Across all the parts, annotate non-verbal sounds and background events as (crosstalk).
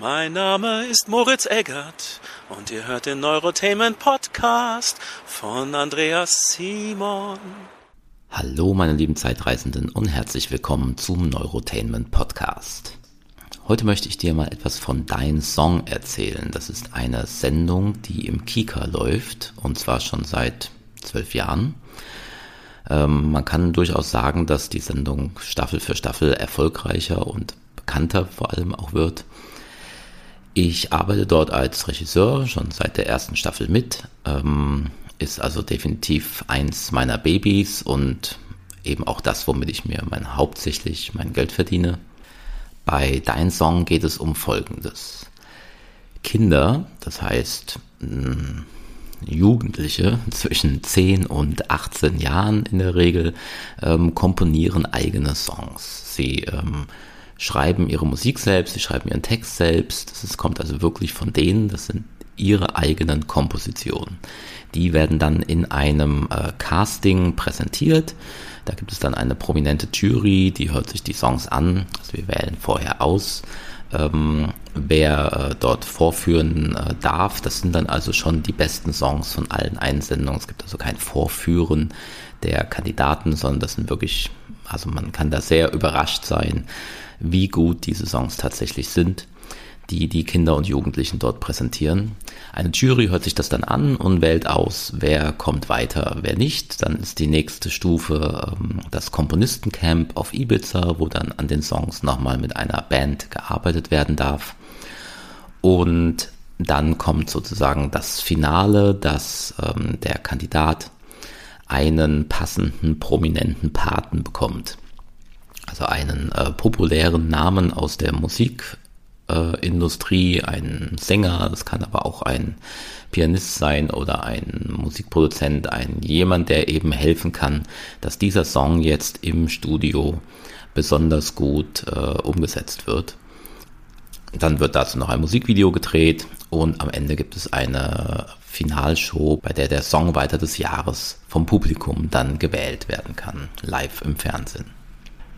Mein Name ist Moritz Eggert und ihr hört den Neurotainment Podcast von Andreas Simon. Hallo meine lieben Zeitreisenden und herzlich willkommen zum Neurotainment Podcast. Heute möchte ich dir mal etwas von Dein Song erzählen. Das ist eine Sendung, die im Kika läuft und zwar schon seit zwölf Jahren. Ähm, man kann durchaus sagen, dass die Sendung Staffel für Staffel erfolgreicher und bekannter vor allem auch wird. Ich arbeite dort als Regisseur schon seit der ersten Staffel mit. Ähm, ist also definitiv eins meiner Babys und eben auch das, womit ich mir mein hauptsächlich mein Geld verdiene. Bei Dein Song geht es um Folgendes. Kinder, das heißt hm, Jugendliche (laughs) zwischen 10 und 18 Jahren in der Regel, ähm, komponieren eigene Songs. Sie ähm, schreiben ihre Musik selbst, sie schreiben ihren Text selbst. Das kommt also wirklich von denen, das sind ihre eigenen Kompositionen. Die werden dann in einem äh, Casting präsentiert. Da gibt es dann eine prominente Jury, die hört sich die Songs an. Also wir wählen vorher aus, ähm, wer äh, dort vorführen äh, darf. Das sind dann also schon die besten Songs von allen Einsendungen. Es gibt also kein Vorführen der Kandidaten, sondern das sind wirklich, also man kann da sehr überrascht sein, wie gut diese Songs tatsächlich sind, die die Kinder und Jugendlichen dort präsentieren. Eine Jury hört sich das dann an und wählt aus, wer kommt weiter, wer nicht. Dann ist die nächste Stufe ähm, das Komponistencamp auf Ibiza, wo dann an den Songs nochmal mit einer Band gearbeitet werden darf. Und dann kommt sozusagen das Finale, dass ähm, der Kandidat einen passenden, prominenten Paten bekommt also einen äh, populären Namen aus der Musikindustrie, äh, ein Sänger, das kann aber auch ein Pianist sein oder ein Musikproduzent, ein jemand, der eben helfen kann, dass dieser Song jetzt im Studio besonders gut äh, umgesetzt wird. Dann wird dazu noch ein Musikvideo gedreht und am Ende gibt es eine Finalshow, bei der der Songwriter des Jahres vom Publikum dann gewählt werden kann, live im Fernsehen.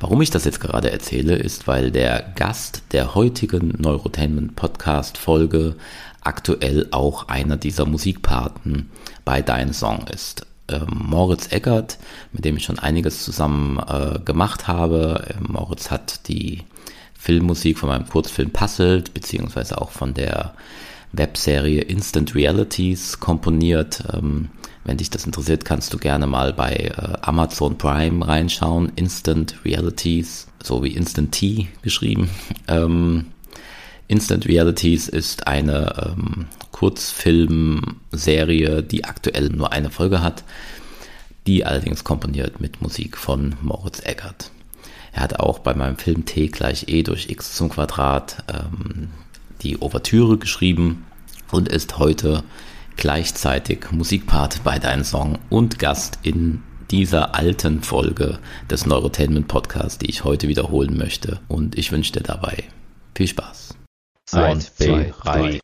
Warum ich das jetzt gerade erzähle, ist, weil der Gast der heutigen Neurotainment Podcast Folge aktuell auch einer dieser Musikpaten bei Dein Song ist. Ähm, Moritz Eckert, mit dem ich schon einiges zusammen äh, gemacht habe. Ähm, Moritz hat die Filmmusik von meinem Kurzfilm Puzzled, beziehungsweise auch von der Webserie Instant Realities komponiert. Ähm, wenn dich das interessiert, kannst du gerne mal bei äh, Amazon Prime reinschauen. Instant Realities, so wie Instant Tea geschrieben. (laughs) Ähm, Instant Realities ist eine ähm, Kurzfilmserie, die aktuell nur eine Folge hat, die allerdings komponiert mit Musik von Moritz Eggert. Er hat auch bei meinem Film T gleich E durch X zum Quadrat ähm, die Ouvertüre geschrieben und ist heute gleichzeitig Musikpart bei deinem Song und Gast in dieser alten Folge des Neurotainment Podcasts, die ich heute wiederholen möchte. Und ich wünsche dir dabei viel Spaß. Eins, zwei, drei.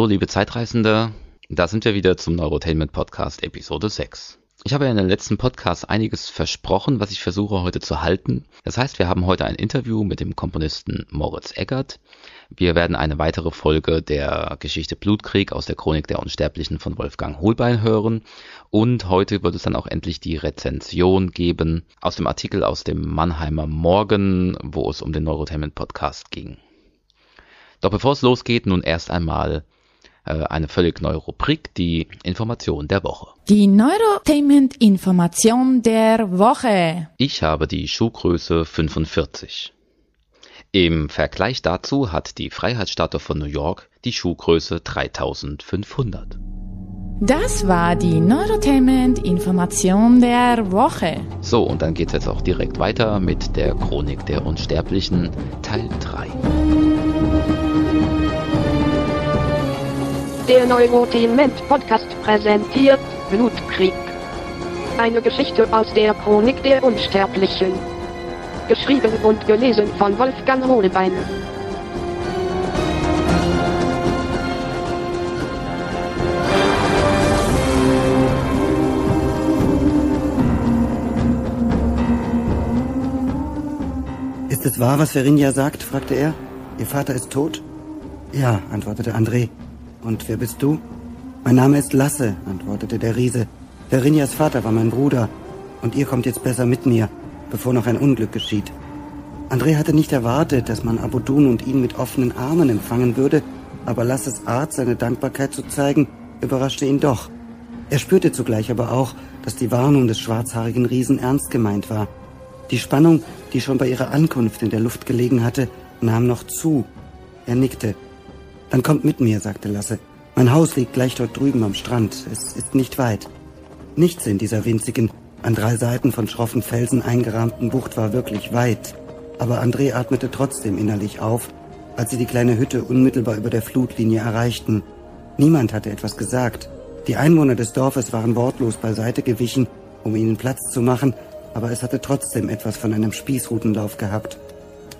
Hallo, liebe Zeitreisende. Da sind wir wieder zum Neurotainment Podcast Episode 6. Ich habe ja in den letzten Podcasts einiges versprochen, was ich versuche heute zu halten. Das heißt, wir haben heute ein Interview mit dem Komponisten Moritz Eggert. Wir werden eine weitere Folge der Geschichte Blutkrieg aus der Chronik der Unsterblichen von Wolfgang Holbein hören. Und heute wird es dann auch endlich die Rezension geben aus dem Artikel aus dem Mannheimer Morgen, wo es um den Neurotainment Podcast ging. Doch bevor es losgeht, nun erst einmal eine völlig neue Rubrik, die Information der Woche. Die Neurotainment-Information der Woche. Ich habe die Schuhgröße 45. Im Vergleich dazu hat die Freiheitsstatue von New York die Schuhgröße 3500. Das war die Neurotainment-Information der Woche. So, und dann geht es jetzt auch direkt weiter mit der Chronik der Unsterblichen, Teil 3. Der Neurotainment Podcast präsentiert Blutkrieg. Eine Geschichte aus der Chronik der Unsterblichen. geschrieben und gelesen von Wolfgang Hohlbein. Ist es wahr, was Verinja sagt? fragte er. Ihr Vater ist tot? Ja, antwortete André. Und wer bist du? Mein Name ist Lasse, antwortete der Riese. Verinjas Vater war mein Bruder. Und ihr kommt jetzt besser mit mir, bevor noch ein Unglück geschieht. André hatte nicht erwartet, dass man Abudun und ihn mit offenen Armen empfangen würde, aber Lasses Art, seine Dankbarkeit zu zeigen, überraschte ihn doch. Er spürte zugleich aber auch, dass die Warnung des schwarzhaarigen Riesen ernst gemeint war. Die Spannung, die schon bei ihrer Ankunft in der Luft gelegen hatte, nahm noch zu. Er nickte. Dann kommt mit mir, sagte Lasse. Mein Haus liegt gleich dort drüben am Strand. Es ist nicht weit. Nichts in dieser winzigen, an drei Seiten von schroffen Felsen eingerahmten Bucht war wirklich weit. Aber André atmete trotzdem innerlich auf, als sie die kleine Hütte unmittelbar über der Flutlinie erreichten. Niemand hatte etwas gesagt. Die Einwohner des Dorfes waren wortlos beiseite gewichen, um ihnen Platz zu machen, aber es hatte trotzdem etwas von einem Spießrutenlauf gehabt.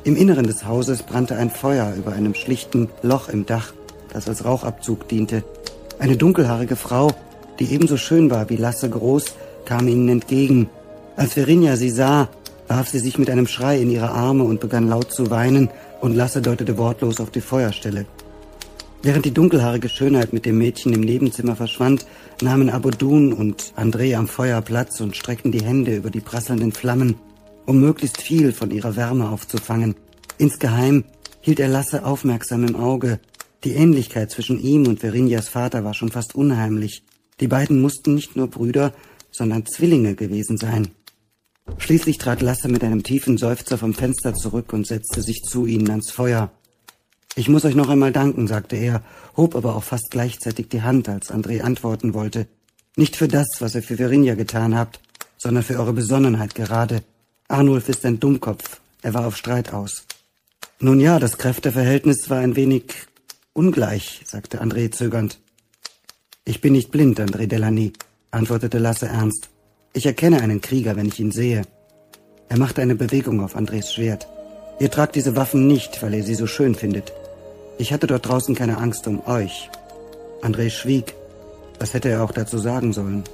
Im Inneren des Hauses brannte ein Feuer über einem schlichten Loch im Dach, das als Rauchabzug diente. Eine dunkelhaarige Frau, die ebenso schön war wie Lasse groß, kam ihnen entgegen. Als Verinja sie sah, warf sie sich mit einem Schrei in ihre Arme und begann laut zu weinen, und Lasse deutete wortlos auf die Feuerstelle. Während die dunkelhaarige Schönheit mit dem Mädchen im Nebenzimmer verschwand, nahmen Abodun und André am Feuer Platz und streckten die Hände über die prasselnden Flammen, um möglichst viel von ihrer Wärme aufzufangen. Insgeheim hielt er Lasse aufmerksam im Auge. Die Ähnlichkeit zwischen ihm und Verinjas Vater war schon fast unheimlich. Die beiden mussten nicht nur Brüder, sondern Zwillinge gewesen sein. Schließlich trat Lasse mit einem tiefen Seufzer vom Fenster zurück und setzte sich zu ihnen ans Feuer. Ich muss euch noch einmal danken, sagte er, hob aber auch fast gleichzeitig die Hand, als André antworten wollte. Nicht für das, was ihr für Verinja getan habt, sondern für eure Besonnenheit gerade. Arnulf ist ein Dummkopf. Er war auf Streit aus. Nun ja, das Kräfteverhältnis war ein wenig ungleich, sagte André zögernd. Ich bin nicht blind, André Delany, antwortete Lasse ernst. Ich erkenne einen Krieger, wenn ich ihn sehe. Er machte eine Bewegung auf Andres Schwert. Ihr tragt diese Waffen nicht, weil ihr sie so schön findet. Ich hatte dort draußen keine Angst um euch. André schwieg. Was hätte er auch dazu sagen sollen?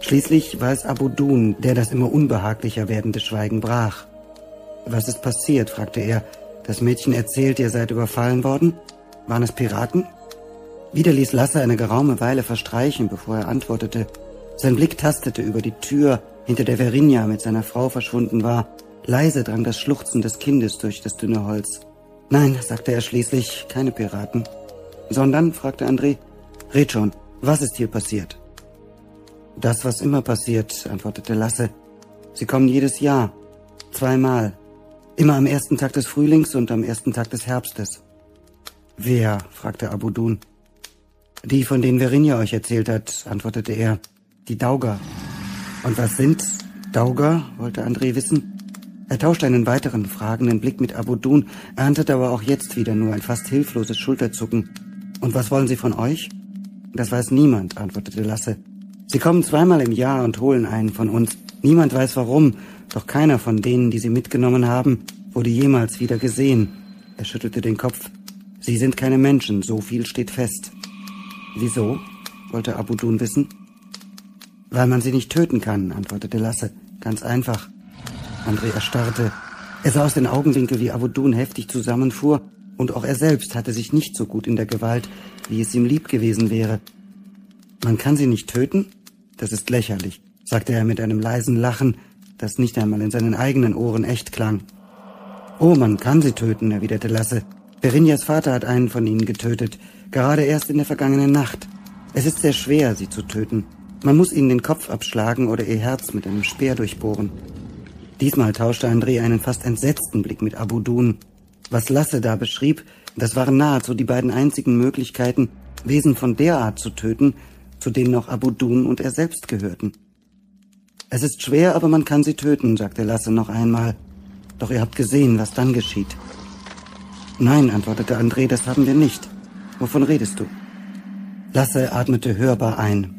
Schließlich war es Abu Dun, der das immer unbehaglicher werdende Schweigen brach. Was ist passiert? fragte er. Das Mädchen erzählt, ihr seid überfallen worden? Waren es Piraten? Wieder ließ Lasse eine geraume Weile verstreichen, bevor er antwortete. Sein Blick tastete über die Tür, hinter der Verinja mit seiner Frau verschwunden war. Leise drang das Schluchzen des Kindes durch das dünne Holz. Nein, sagte er schließlich, keine Piraten. Sondern, fragte André, red schon, was ist hier passiert? Das, was immer passiert, antwortete Lasse. Sie kommen jedes Jahr. Zweimal. Immer am ersten Tag des Frühlings und am ersten Tag des Herbstes. Wer? fragte Abudun. Die, von denen Verinja euch erzählt hat, antwortete er. Die Dauger. Und was sind Dauger? wollte André wissen. Er tauschte einen weiteren fragenden Blick mit Abudun, erntete aber auch jetzt wieder nur ein fast hilfloses Schulterzucken. Und was wollen sie von euch? Das weiß niemand, antwortete Lasse. Sie kommen zweimal im Jahr und holen einen von uns. Niemand weiß warum, doch keiner von denen, die sie mitgenommen haben, wurde jemals wieder gesehen. Er schüttelte den Kopf. Sie sind keine Menschen, so viel steht fest. Wieso? wollte Abudun wissen. Weil man sie nicht töten kann, antwortete Lasse. Ganz einfach. André erstarrte. Er sah aus den Augenwinkel, wie Abudun heftig zusammenfuhr, und auch er selbst hatte sich nicht so gut in der Gewalt, wie es ihm lieb gewesen wäre. Man kann sie nicht töten? Das ist lächerlich, sagte er mit einem leisen Lachen, das nicht einmal in seinen eigenen Ohren echt klang. Oh, man kann sie töten, erwiderte Lasse. Berinjas Vater hat einen von ihnen getötet, gerade erst in der vergangenen Nacht. Es ist sehr schwer, sie zu töten. Man muss ihnen den Kopf abschlagen oder ihr Herz mit einem Speer durchbohren. Diesmal tauschte André einen fast entsetzten Blick mit Abu Dun. Was Lasse da beschrieb, das waren nahezu die beiden einzigen Möglichkeiten, Wesen von der Art zu töten, zu denen auch Abu Dun und er selbst gehörten. Es ist schwer, aber man kann sie töten, sagte Lasse noch einmal. Doch ihr habt gesehen, was dann geschieht. Nein, antwortete André, das haben wir nicht. Wovon redest du? Lasse atmete hörbar ein.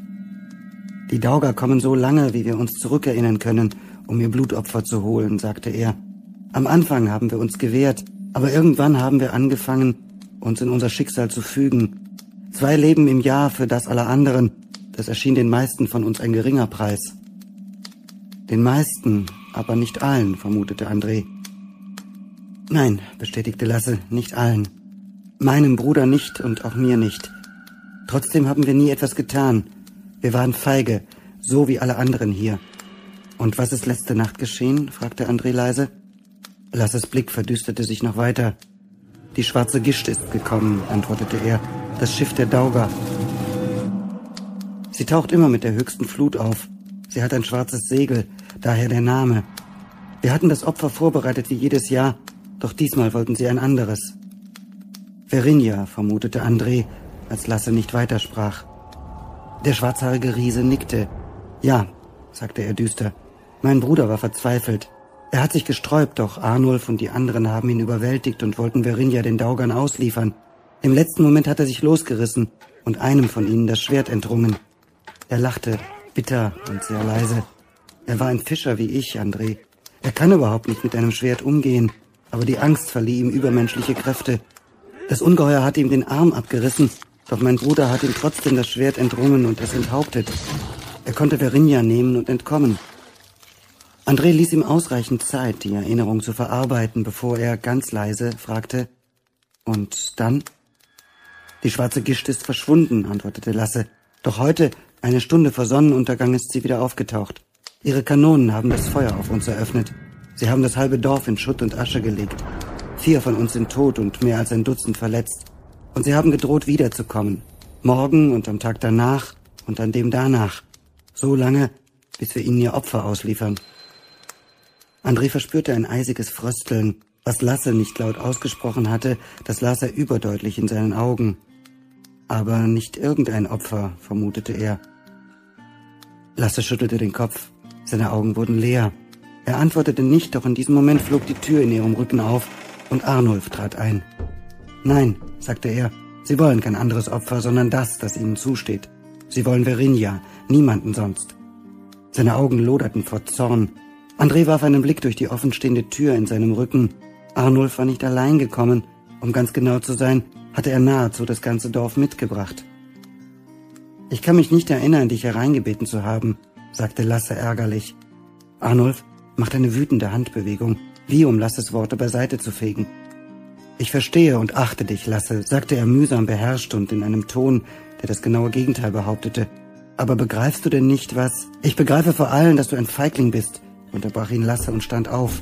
Die Dauger kommen so lange, wie wir uns zurückerinnern können, um ihr Blutopfer zu holen, sagte er. Am Anfang haben wir uns gewehrt, aber irgendwann haben wir angefangen, uns in unser Schicksal zu fügen. Zwei Leben im Jahr für das aller anderen, das erschien den meisten von uns ein geringer Preis. Den meisten, aber nicht allen, vermutete André. Nein, bestätigte Lasse, nicht allen. Meinem Bruder nicht und auch mir nicht. Trotzdem haben wir nie etwas getan. Wir waren feige, so wie alle anderen hier. Und was ist letzte Nacht geschehen? fragte André leise. Lasses Blick verdüsterte sich noch weiter. Die schwarze Gischt ist gekommen, antwortete er. Das Schiff der Dauger. Sie taucht immer mit der höchsten Flut auf. Sie hat ein schwarzes Segel, daher der Name. Wir hatten das Opfer vorbereitet wie jedes Jahr, doch diesmal wollten sie ein anderes. Verinja, vermutete André, als Lasse nicht weitersprach. Der schwarzhaarige Riese nickte. Ja, sagte er düster. Mein Bruder war verzweifelt. Er hat sich gesträubt, doch Arnulf und die anderen haben ihn überwältigt und wollten Verinja den Daugern ausliefern. Im letzten Moment hat er sich losgerissen und einem von ihnen das Schwert entrungen. Er lachte, bitter und sehr leise. Er war ein Fischer wie ich, André. Er kann überhaupt nicht mit einem Schwert umgehen, aber die Angst verlieh ihm übermenschliche Kräfte. Das Ungeheuer hatte ihm den Arm abgerissen, doch mein Bruder hat ihm trotzdem das Schwert entrungen und es enthauptet. Er konnte Verinja nehmen und entkommen. André ließ ihm ausreichend Zeit, die Erinnerung zu verarbeiten, bevor er ganz leise fragte, und dann? Die schwarze Gischt ist verschwunden, antwortete Lasse. Doch heute, eine Stunde vor Sonnenuntergang, ist sie wieder aufgetaucht. Ihre Kanonen haben das Feuer auf uns eröffnet. Sie haben das halbe Dorf in Schutt und Asche gelegt. Vier von uns sind tot und mehr als ein Dutzend verletzt. Und sie haben gedroht, wiederzukommen. Morgen und am Tag danach und an dem danach. So lange, bis wir ihnen ihr Opfer ausliefern. André verspürte ein eisiges Frösteln. Was Lasse nicht laut ausgesprochen hatte, das las er überdeutlich in seinen Augen. Aber nicht irgendein Opfer, vermutete er. Lasse schüttelte den Kopf. Seine Augen wurden leer. Er antwortete nicht, doch in diesem Moment flog die Tür in ihrem Rücken auf und Arnulf trat ein. Nein, sagte er, Sie wollen kein anderes Opfer, sondern das, das Ihnen zusteht. Sie wollen Verinja, niemanden sonst. Seine Augen loderten vor Zorn. André warf einen Blick durch die offenstehende Tür in seinem Rücken. Arnulf war nicht allein gekommen. Um ganz genau zu sein, hatte er nahezu das ganze Dorf mitgebracht. Ich kann mich nicht erinnern, dich hereingebeten zu haben, sagte Lasse ärgerlich. Arnulf macht eine wütende Handbewegung, wie um Lasses Worte beiseite zu fegen. Ich verstehe und achte dich, Lasse, sagte er mühsam beherrscht und in einem Ton, der das genaue Gegenteil behauptete. Aber begreifst du denn nicht, was? Ich begreife vor allem, dass du ein Feigling bist, unterbrach ihn Lasse und stand auf.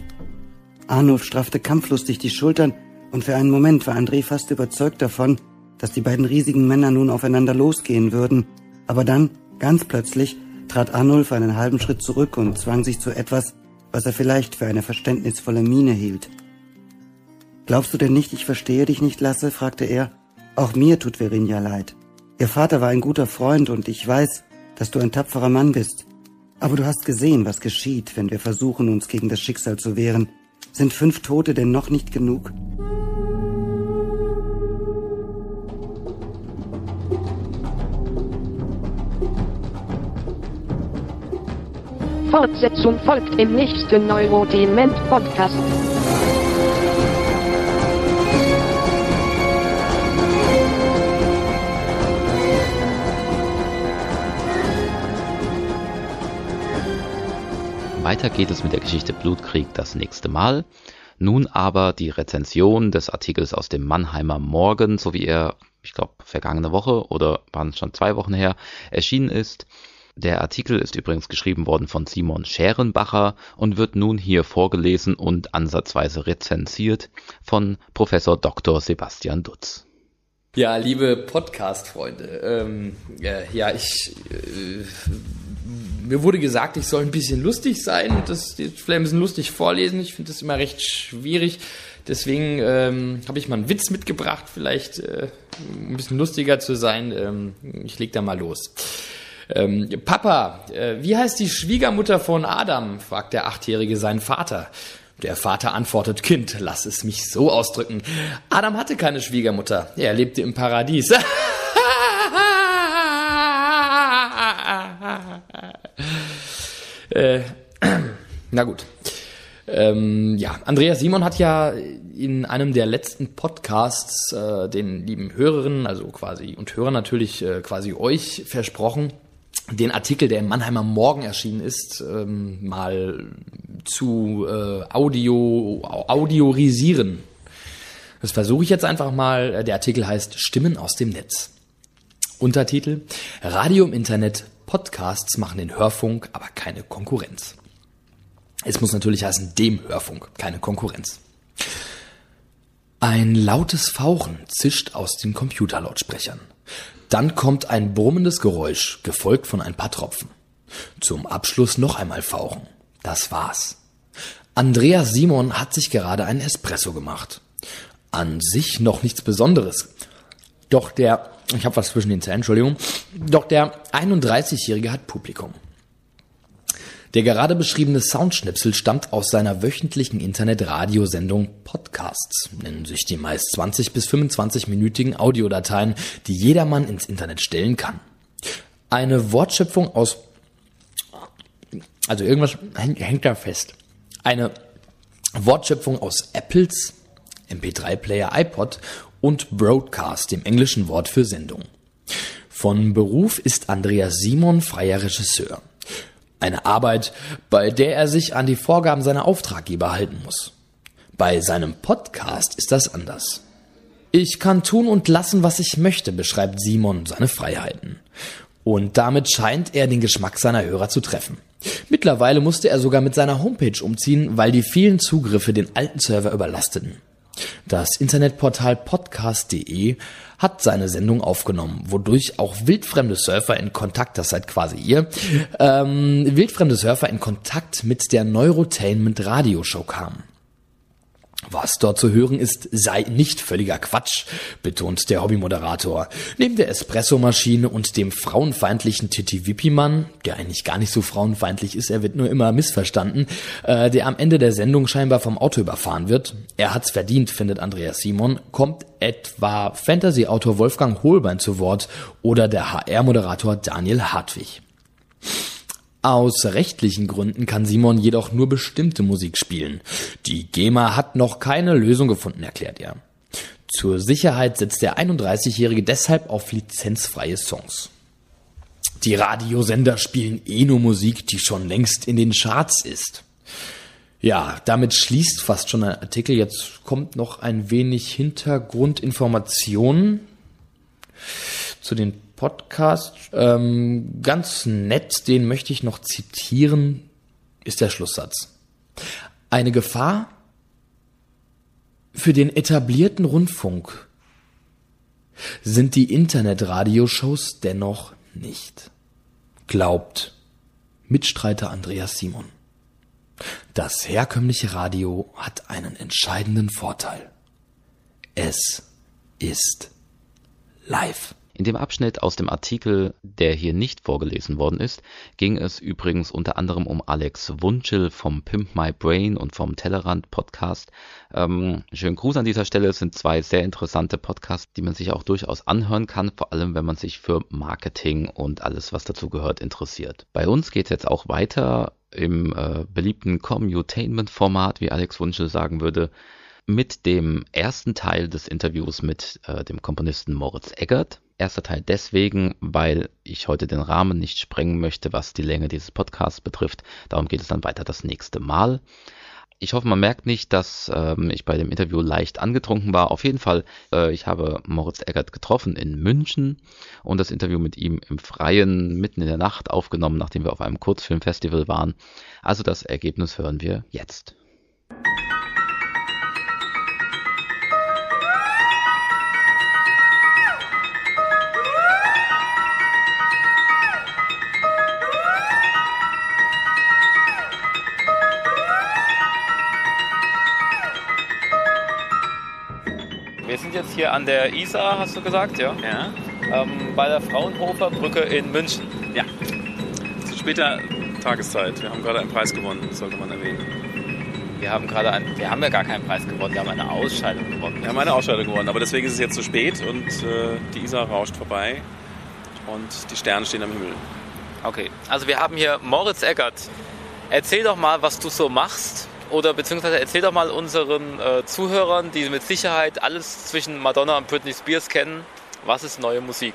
Arnulf straffte kampflustig die Schultern, und für einen Moment war André fast überzeugt davon, dass die beiden riesigen Männer nun aufeinander losgehen würden. Aber dann, ganz plötzlich, trat Arnulf einen halben Schritt zurück und zwang sich zu etwas, was er vielleicht für eine verständnisvolle Miene hielt. Glaubst du denn nicht, ich verstehe dich nicht, Lasse? fragte er. Auch mir tut Verinja leid. Ihr Vater war ein guter Freund und ich weiß, dass du ein tapferer Mann bist. Aber du hast gesehen, was geschieht, wenn wir versuchen, uns gegen das Schicksal zu wehren. Sind fünf Tote denn noch nicht genug? Fortsetzung folgt im nächsten Neurotainment Podcast. Weiter geht es mit der Geschichte Blutkrieg das nächste Mal. Nun aber die Rezension des Artikels aus dem Mannheimer Morgen, so wie er, ich glaube, vergangene Woche oder waren es schon zwei Wochen her, erschienen ist. Der Artikel ist übrigens geschrieben worden von Simon Scherenbacher und wird nun hier vorgelesen und ansatzweise rezensiert von Professor Dr. Sebastian Dutz. Ja, liebe Podcast-Freunde, ähm, äh, ja, ich, äh, mir wurde gesagt, ich soll ein bisschen lustig sein und das vielleicht ein bisschen lustig vorlesen. Ich finde das immer recht schwierig. Deswegen ähm, habe ich mal einen Witz mitgebracht, vielleicht äh, ein bisschen lustiger zu sein. Ähm, ich leg da mal los. Ähm, Papa, äh, wie heißt die Schwiegermutter von Adam? fragt der Achtjährige seinen Vater. Der Vater antwortet, Kind, lass es mich so ausdrücken. Adam hatte keine Schwiegermutter. Er lebte im Paradies. (laughs) äh, (clears throat) na gut. Ähm, ja, Andreas Simon hat ja in einem der letzten Podcasts äh, den lieben Hörerinnen, also quasi und Hörern natürlich äh, quasi euch versprochen, den Artikel, der im Mannheimer Morgen erschienen ist, ähm, mal zu äh, Audio, audiorisieren. Das versuche ich jetzt einfach mal. Der Artikel heißt Stimmen aus dem Netz. Untertitel Radio im Internet, Podcasts machen den Hörfunk, aber keine Konkurrenz. Es muss natürlich heißen dem Hörfunk, keine Konkurrenz. Ein lautes Fauchen zischt aus den Computerlautsprechern. Dann kommt ein brummendes Geräusch, gefolgt von ein paar Tropfen. Zum Abschluss noch einmal fauchen. Das war's. Andreas Simon hat sich gerade einen Espresso gemacht. An sich noch nichts Besonderes. Doch der, ich habe was zwischen den Zähnen, Entschuldigung. Doch der 31-Jährige hat Publikum. Der gerade beschriebene Soundschnipsel stammt aus seiner wöchentlichen Internet-Radiosendung Podcasts, nennen sich die meist 20 bis 25-minütigen Audiodateien, die jedermann ins Internet stellen kann. Eine Wortschöpfung aus, also irgendwas hängt da fest. Eine Wortschöpfung aus Apples, MP3-Player, iPod und Broadcast, dem englischen Wort für Sendung. Von Beruf ist Andreas Simon freier Regisseur. Eine Arbeit, bei der er sich an die Vorgaben seiner Auftraggeber halten muss. Bei seinem Podcast ist das anders. Ich kann tun und lassen, was ich möchte, beschreibt Simon seine Freiheiten. Und damit scheint er den Geschmack seiner Hörer zu treffen. Mittlerweile musste er sogar mit seiner Homepage umziehen, weil die vielen Zugriffe den alten Server überlasteten. Das Internetportal podcast.de hat seine Sendung aufgenommen, wodurch auch wildfremde Surfer in Kontakt, das seid quasi ihr, ähm, wildfremde Surfer in Kontakt mit der Neurotainment Radioshow kamen. Was dort zu hören ist, sei nicht völliger Quatsch, betont der Hobbymoderator. Neben der Espressomaschine und dem frauenfeindlichen Titi Wippi-Mann, der eigentlich gar nicht so frauenfeindlich ist, er wird nur immer missverstanden, äh, der am Ende der Sendung scheinbar vom Auto überfahren wird. Er hat's verdient, findet Andreas Simon, kommt etwa Fantasy-Autor Wolfgang Hohlbein zu Wort oder der HR-Moderator Daniel Hartwig. Aus rechtlichen Gründen kann Simon jedoch nur bestimmte Musik spielen. Die GEMA hat noch keine Lösung gefunden, erklärt er. Zur Sicherheit setzt der 31-Jährige deshalb auf lizenzfreie Songs. Die Radiosender spielen eh nur Musik, die schon längst in den Charts ist. Ja, damit schließt fast schon ein Artikel. Jetzt kommt noch ein wenig Hintergrundinformationen zu den Podcast. Ähm, ganz nett, den möchte ich noch zitieren, ist der Schlusssatz. Eine Gefahr für den etablierten Rundfunk sind die Internetradioshows dennoch nicht. Glaubt Mitstreiter Andreas Simon. Das herkömmliche Radio hat einen entscheidenden Vorteil. Es ist live. In dem Abschnitt aus dem Artikel, der hier nicht vorgelesen worden ist, ging es übrigens unter anderem um Alex Wunschel vom Pimp My Brain und vom Tellerrand Podcast. Ähm, schönen Gruß an dieser Stelle. Es sind zwei sehr interessante Podcasts, die man sich auch durchaus anhören kann, vor allem wenn man sich für Marketing und alles, was dazu gehört, interessiert. Bei uns geht es jetzt auch weiter im äh, beliebten Commutainment-Format, wie Alex Wunschel sagen würde mit dem ersten Teil des Interviews mit äh, dem Komponisten Moritz Eggert. Erster Teil deswegen, weil ich heute den Rahmen nicht sprengen möchte, was die Länge dieses Podcasts betrifft. Darum geht es dann weiter das nächste Mal. Ich hoffe, man merkt nicht, dass ähm, ich bei dem Interview leicht angetrunken war. Auf jeden Fall, äh, ich habe Moritz Eggert getroffen in München und das Interview mit ihm im Freien mitten in der Nacht aufgenommen, nachdem wir auf einem Kurzfilmfestival waren. Also das Ergebnis hören wir jetzt. Hier an der Isar, hast du gesagt, ja? Ja. Ähm, bei der Fraunhofer Brücke in München. Ja. Zu später Tageszeit. Wir haben gerade einen Preis gewonnen, sollte man erwähnen. Wir haben gerade einen, wir haben ja gar keinen Preis gewonnen, wir haben eine Ausscheidung gewonnen. Wir haben eine Ausscheidung gewonnen, aber deswegen ist es jetzt zu spät und äh, die Isar rauscht vorbei und die Sterne stehen am Himmel. Okay, also wir haben hier Moritz Eckert. Erzähl doch mal, was du so machst oder beziehungsweise erzähl doch mal unseren äh, Zuhörern, die mit Sicherheit alles zwischen Madonna und Britney Spears kennen, was ist neue Musik?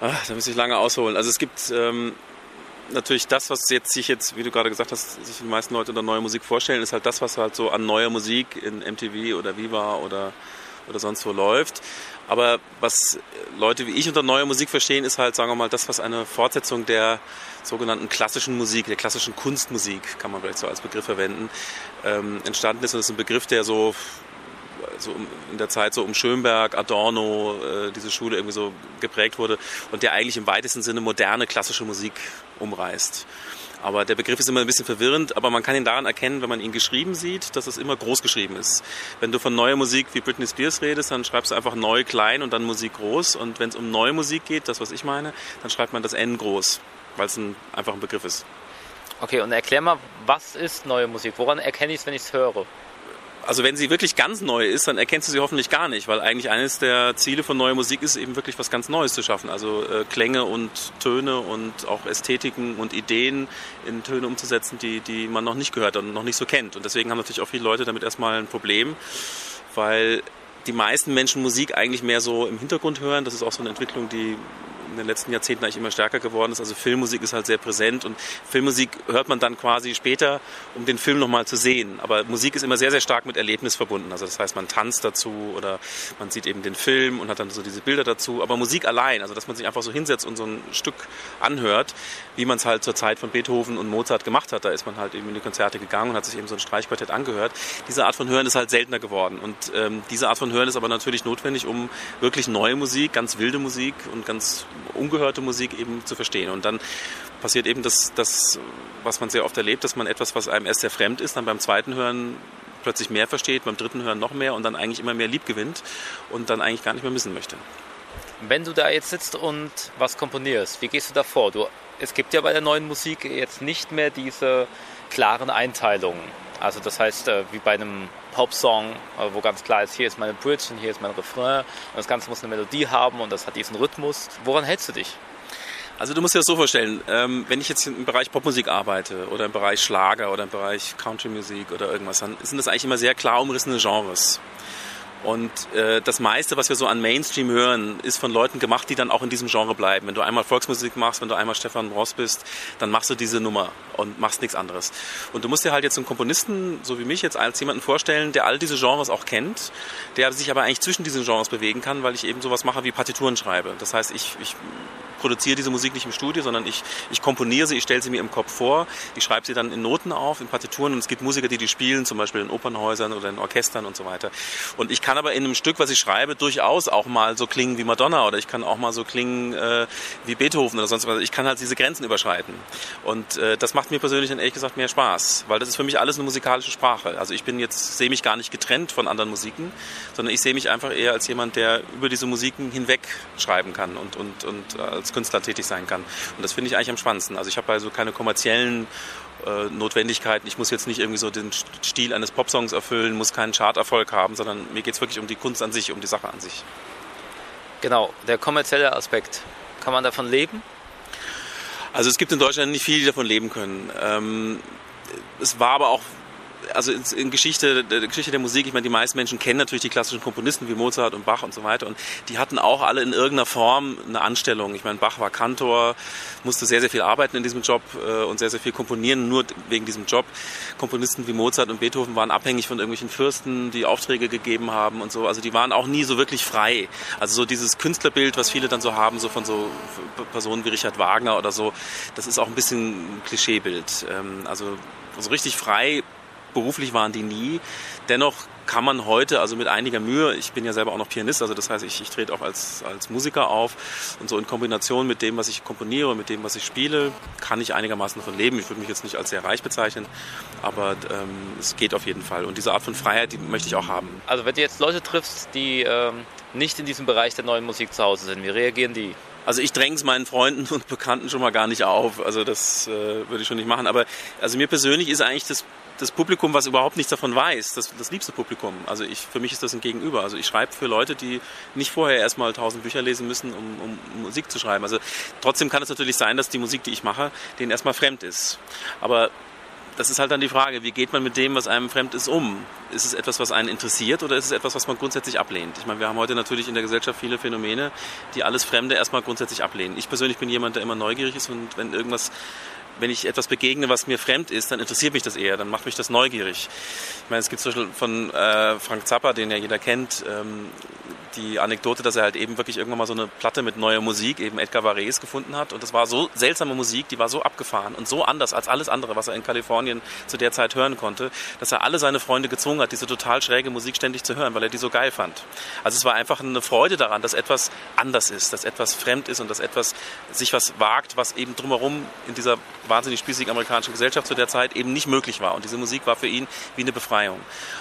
Ach, da muss ich lange ausholen. Also es gibt ähm, natürlich das, was jetzt sich jetzt, wie du gerade gesagt hast, sich die meisten Leute unter neue Musik vorstellen, ist halt das, was halt so an neuer Musik in MTV oder Viva oder, oder sonst wo läuft. Aber was Leute wie ich unter neuer Musik verstehen, ist halt, sagen wir mal, das, was eine Fortsetzung der sogenannten klassischen Musik, der klassischen Kunstmusik, kann man vielleicht so als Begriff verwenden, ähm, entstanden ist. Und das ist ein Begriff, der so so in der Zeit so um Schönberg, Adorno, äh, diese Schule irgendwie so geprägt wurde und der eigentlich im weitesten Sinne moderne klassische Musik umreißt. Aber der Begriff ist immer ein bisschen verwirrend, aber man kann ihn daran erkennen, wenn man ihn geschrieben sieht, dass es immer groß geschrieben ist. Wenn du von neuer Musik wie Britney Spears redest, dann schreibst du einfach neu klein und dann Musik groß. Und wenn es um neue Musik geht, das was ich meine, dann schreibt man das N groß, weil es ein, einfach ein Begriff ist. Okay, und erklär mal, was ist neue Musik? Woran erkenne ich es, wenn ich es höre? Also wenn sie wirklich ganz neu ist, dann erkennst du sie hoffentlich gar nicht, weil eigentlich eines der Ziele von neuer Musik ist eben wirklich was ganz Neues zu schaffen. Also äh, Klänge und Töne und auch Ästhetiken und Ideen in Töne umzusetzen, die, die man noch nicht gehört und noch nicht so kennt. Und deswegen haben natürlich auch viele Leute damit erstmal ein Problem, weil die meisten Menschen Musik eigentlich mehr so im Hintergrund hören. Das ist auch so eine Entwicklung, die in den letzten Jahrzehnten eigentlich immer stärker geworden ist. Also Filmmusik ist halt sehr präsent und Filmmusik hört man dann quasi später, um den Film nochmal zu sehen. Aber Musik ist immer sehr, sehr stark mit Erlebnis verbunden. Also das heißt, man tanzt dazu oder man sieht eben den Film und hat dann so diese Bilder dazu. Aber Musik allein, also dass man sich einfach so hinsetzt und so ein Stück anhört, wie man es halt zur Zeit von Beethoven und Mozart gemacht hat. Da ist man halt eben in die Konzerte gegangen und hat sich eben so ein Streichquartett angehört. Diese Art von Hören ist halt seltener geworden. Und ähm, diese Art von Hören ist aber natürlich notwendig, um wirklich neue Musik, ganz wilde Musik und ganz ungehörte Musik eben zu verstehen. Und dann passiert eben das, das, was man sehr oft erlebt, dass man etwas, was einem erst sehr fremd ist, dann beim zweiten Hören plötzlich mehr versteht, beim dritten Hören noch mehr und dann eigentlich immer mehr lieb gewinnt und dann eigentlich gar nicht mehr missen möchte. Wenn du da jetzt sitzt und was komponierst, wie gehst du da vor? Du, es gibt ja bei der neuen Musik jetzt nicht mehr diese klaren Einteilungen. Also das heißt, äh, wie bei einem Popsong, äh, wo ganz klar ist, hier ist meine Bridge und hier ist mein Refrain und das Ganze muss eine Melodie haben und das hat diesen Rhythmus. Woran hältst du dich? Also du musst dir das so vorstellen, ähm, wenn ich jetzt im Bereich Popmusik arbeite oder im Bereich Schlager oder im Bereich Countrymusik oder irgendwas, dann sind das eigentlich immer sehr klar umrissene Genres. Und äh, das meiste, was wir so an Mainstream hören, ist von Leuten gemacht, die dann auch in diesem Genre bleiben. Wenn du einmal Volksmusik machst, wenn du einmal Stefan Ross bist, dann machst du diese Nummer und machst nichts anderes. Und du musst dir halt jetzt einen Komponisten, so wie mich jetzt, als jemanden vorstellen, der all diese Genres auch kennt, der sich aber eigentlich zwischen diesen Genres bewegen kann, weil ich eben sowas mache wie Partituren schreibe. Das heißt, ich, ich produziere diese Musik nicht im Studio, sondern ich, ich komponiere sie, ich stelle sie mir im Kopf vor, ich schreibe sie dann in Noten auf, in Partituren und es gibt Musiker, die die spielen, zum Beispiel in Opernhäusern oder in Orchestern und so weiter. Und ich kann aber in einem Stück, was ich schreibe, durchaus auch mal so klingen wie Madonna oder ich kann auch mal so klingen äh, wie Beethoven oder sonst was. Ich kann halt diese Grenzen überschreiten. Und äh, das macht mir persönlich dann ehrlich gesagt mehr Spaß, weil das ist für mich alles eine musikalische Sprache. Also ich bin jetzt, sehe mich gar nicht getrennt von anderen Musiken, sondern ich sehe mich einfach eher als jemand, der über diese Musiken hinweg schreiben kann und, und, und als Künstler tätig sein kann. Und das finde ich eigentlich am spannendsten. Also ich habe also keine kommerziellen äh, Notwendigkeiten. Ich muss jetzt nicht irgendwie so den Stil eines Popsongs erfüllen, muss keinen Charterfolg haben, sondern mir geht es wirklich um die Kunst an sich, um die Sache an sich. Genau, der kommerzielle Aspekt. Kann man davon leben? Also es gibt in Deutschland nicht viele, die davon leben können. Ähm, es war aber auch also in Geschichte, der Geschichte der Musik, ich meine, die meisten Menschen kennen natürlich die klassischen Komponisten wie Mozart und Bach und so weiter und die hatten auch alle in irgendeiner Form eine Anstellung. Ich meine, Bach war Kantor, musste sehr, sehr viel arbeiten in diesem Job äh, und sehr, sehr viel komponieren, nur wegen diesem Job. Komponisten wie Mozart und Beethoven waren abhängig von irgendwelchen Fürsten, die Aufträge gegeben haben und so. Also die waren auch nie so wirklich frei. Also so dieses Künstlerbild, was viele dann so haben, so von so Personen wie Richard Wagner oder so, das ist auch ein bisschen ein Klischeebild. Ähm, also so richtig frei beruflich waren die nie. Dennoch kann man heute, also mit einiger Mühe, ich bin ja selber auch noch Pianist, also das heißt, ich, ich trete auch als, als Musiker auf und so in Kombination mit dem, was ich komponiere, mit dem, was ich spiele, kann ich einigermaßen davon leben. Ich würde mich jetzt nicht als sehr reich bezeichnen, aber ähm, es geht auf jeden Fall. Und diese Art von Freiheit, die möchte ich auch haben. Also wenn du jetzt Leute triffst, die ähm, nicht in diesem Bereich der neuen Musik zu Hause sind, wie reagieren die? Also ich dränge es meinen Freunden (laughs) und Bekannten schon mal gar nicht auf. Also das äh, würde ich schon nicht machen. Aber also mir persönlich ist eigentlich das das Publikum, was überhaupt nichts davon weiß, das, das liebste Publikum. Also ich, für mich ist das ein Gegenüber. Also ich schreibe für Leute, die nicht vorher erstmal tausend Bücher lesen müssen, um, um Musik zu schreiben. Also trotzdem kann es natürlich sein, dass die Musik, die ich mache, denen erstmal fremd ist. Aber das ist halt dann die Frage, wie geht man mit dem, was einem fremd ist, um? Ist es etwas, was einen interessiert oder ist es etwas, was man grundsätzlich ablehnt? Ich meine, wir haben heute natürlich in der Gesellschaft viele Phänomene, die alles Fremde erstmal grundsätzlich ablehnen. Ich persönlich bin jemand, der immer neugierig ist und wenn irgendwas wenn ich etwas begegne, was mir fremd ist, dann interessiert mich das eher, dann macht mich das neugierig. Ich meine, es gibt zum Beispiel von äh, Frank Zappa, den ja jeder kennt, ähm, die Anekdote, dass er halt eben wirklich irgendwann mal so eine Platte mit neuer Musik, eben Edgar Varese gefunden hat. Und das war so seltsame Musik, die war so abgefahren und so anders als alles andere, was er in Kalifornien zu der Zeit hören konnte, dass er alle seine Freunde gezwungen hat, diese total schräge Musik ständig zu hören, weil er die so geil fand. Also es war einfach eine Freude daran, dass etwas anders ist, dass etwas fremd ist und dass etwas sich was wagt, was eben drumherum in dieser wahnsinnig spießigen amerikanischen Gesellschaft zu der Zeit eben nicht möglich war. Und diese Musik war für ihn wie eine Befreiung.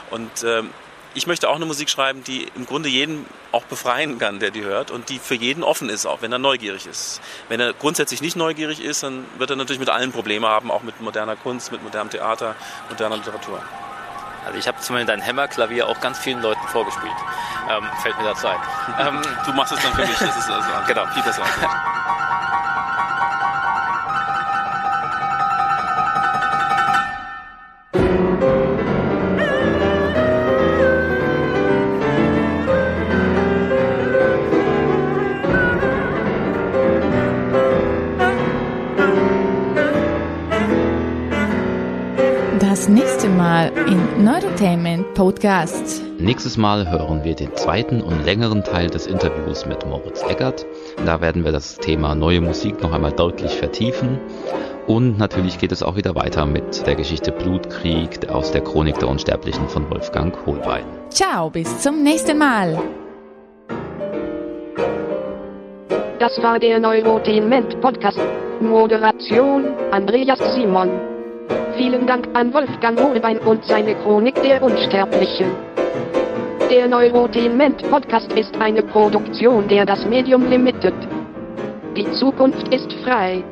Und ähm, ich möchte auch eine Musik schreiben, die im Grunde jeden auch befreien kann, der die hört und die für jeden offen ist, auch wenn er neugierig ist. Wenn er grundsätzlich nicht neugierig ist, dann wird er natürlich mit allen Probleme haben, auch mit moderner Kunst, mit modernem Theater, moderner Literatur. Also ich habe zumindest dein Hämmerklavier auch ganz vielen Leuten vorgespielt. Ähm, fällt mir dazu ein. (laughs) Ähm, du machst es dann für mich, das ist also (laughs) genau. viel besser. Das nächste Mal in Neurotainment Podcast. Nächstes Mal hören wir den zweiten und längeren Teil des Interviews mit Moritz Eggert. Da werden wir das Thema neue Musik noch einmal deutlich vertiefen. Und natürlich geht es auch wieder weiter mit der Geschichte Blutkrieg aus der Chronik der Unsterblichen von Wolfgang Holbein. Ciao, bis zum nächsten Mal. Das war der Neurotainment Podcast. Moderation Andreas Simon. Vielen Dank an Wolfgang Holbein und seine Chronik der Unsterblichen. Der Neurotainment Podcast ist eine Produktion der Das Medium Limited. Die Zukunft ist frei.